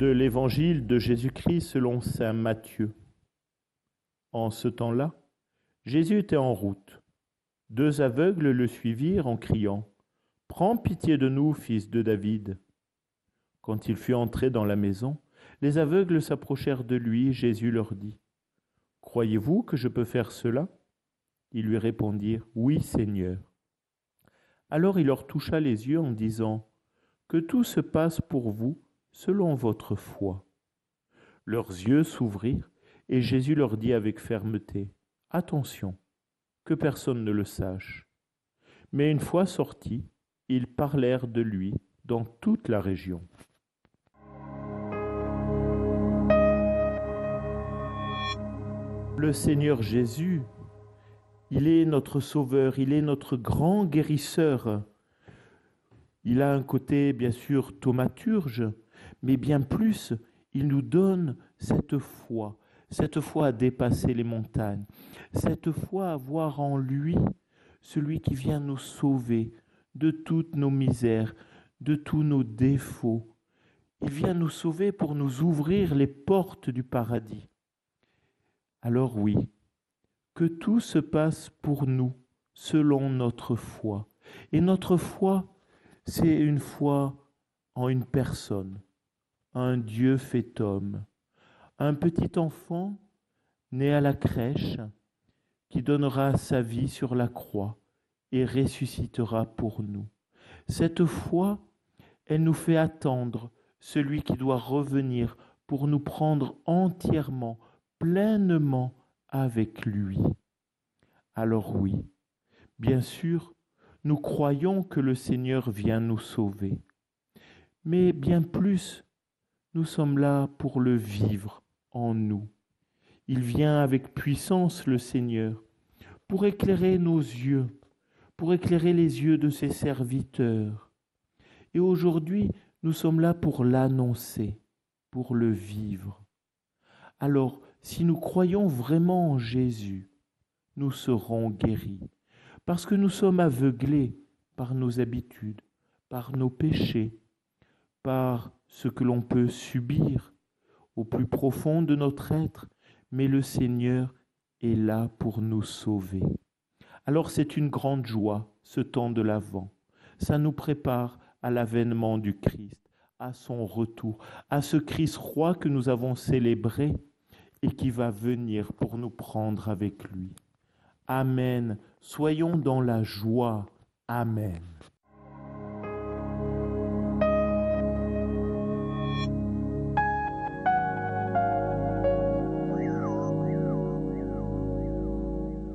de l'évangile de Jésus-Christ selon saint Matthieu. En ce temps-là, Jésus était en route. Deux aveugles le suivirent en criant Prends pitié de nous, fils de David. Quand il fut entré dans la maison, les aveugles s'approchèrent de lui Jésus leur dit Croyez-vous que je peux faire cela? Ils lui répondirent Oui, Seigneur. Alors il leur toucha les yeux en disant Que tout se passe pour vous selon votre foi. Leurs yeux s'ouvrirent et Jésus leur dit avec fermeté Attention, que personne ne le sache. Mais une fois sortis, ils parlèrent de lui dans toute la région. Le Seigneur Jésus, il est notre Sauveur, il est notre grand guérisseur. Il a un côté bien sûr thaumaturge, mais bien plus, il nous donne cette foi, cette foi à dépasser les montagnes, cette foi à voir en lui celui qui vient nous sauver, de toutes nos misères, de tous nos défauts. Il vient nous sauver pour nous ouvrir les portes du paradis. Alors oui, que tout se passe pour nous selon notre foi. Et notre foi, c'est une foi en une personne, un Dieu fait homme, un petit enfant né à la crèche qui donnera sa vie sur la croix et ressuscitera pour nous. Cette foi, elle nous fait attendre celui qui doit revenir pour nous prendre entièrement, pleinement avec lui. Alors oui, bien sûr, nous croyons que le Seigneur vient nous sauver. Mais bien plus, nous sommes là pour le vivre en nous. Il vient avec puissance, le Seigneur, pour éclairer nos yeux, pour éclairer les yeux de ses serviteurs. Et aujourd'hui, nous sommes là pour l'annoncer, pour le vivre. Alors, si nous croyons vraiment en Jésus, nous serons guéris, parce que nous sommes aveuglés par nos habitudes, par nos péchés, par ce que l'on peut subir au plus profond de notre être, mais le Seigneur est là pour nous sauver. Alors c'est une grande joie, ce temps de l'Avent. Ça nous prépare à l'avènement du Christ, à son retour, à ce Christ roi que nous avons célébré et qui va venir pour nous prendre avec lui. Amen. Soyons dans la joie. Amen.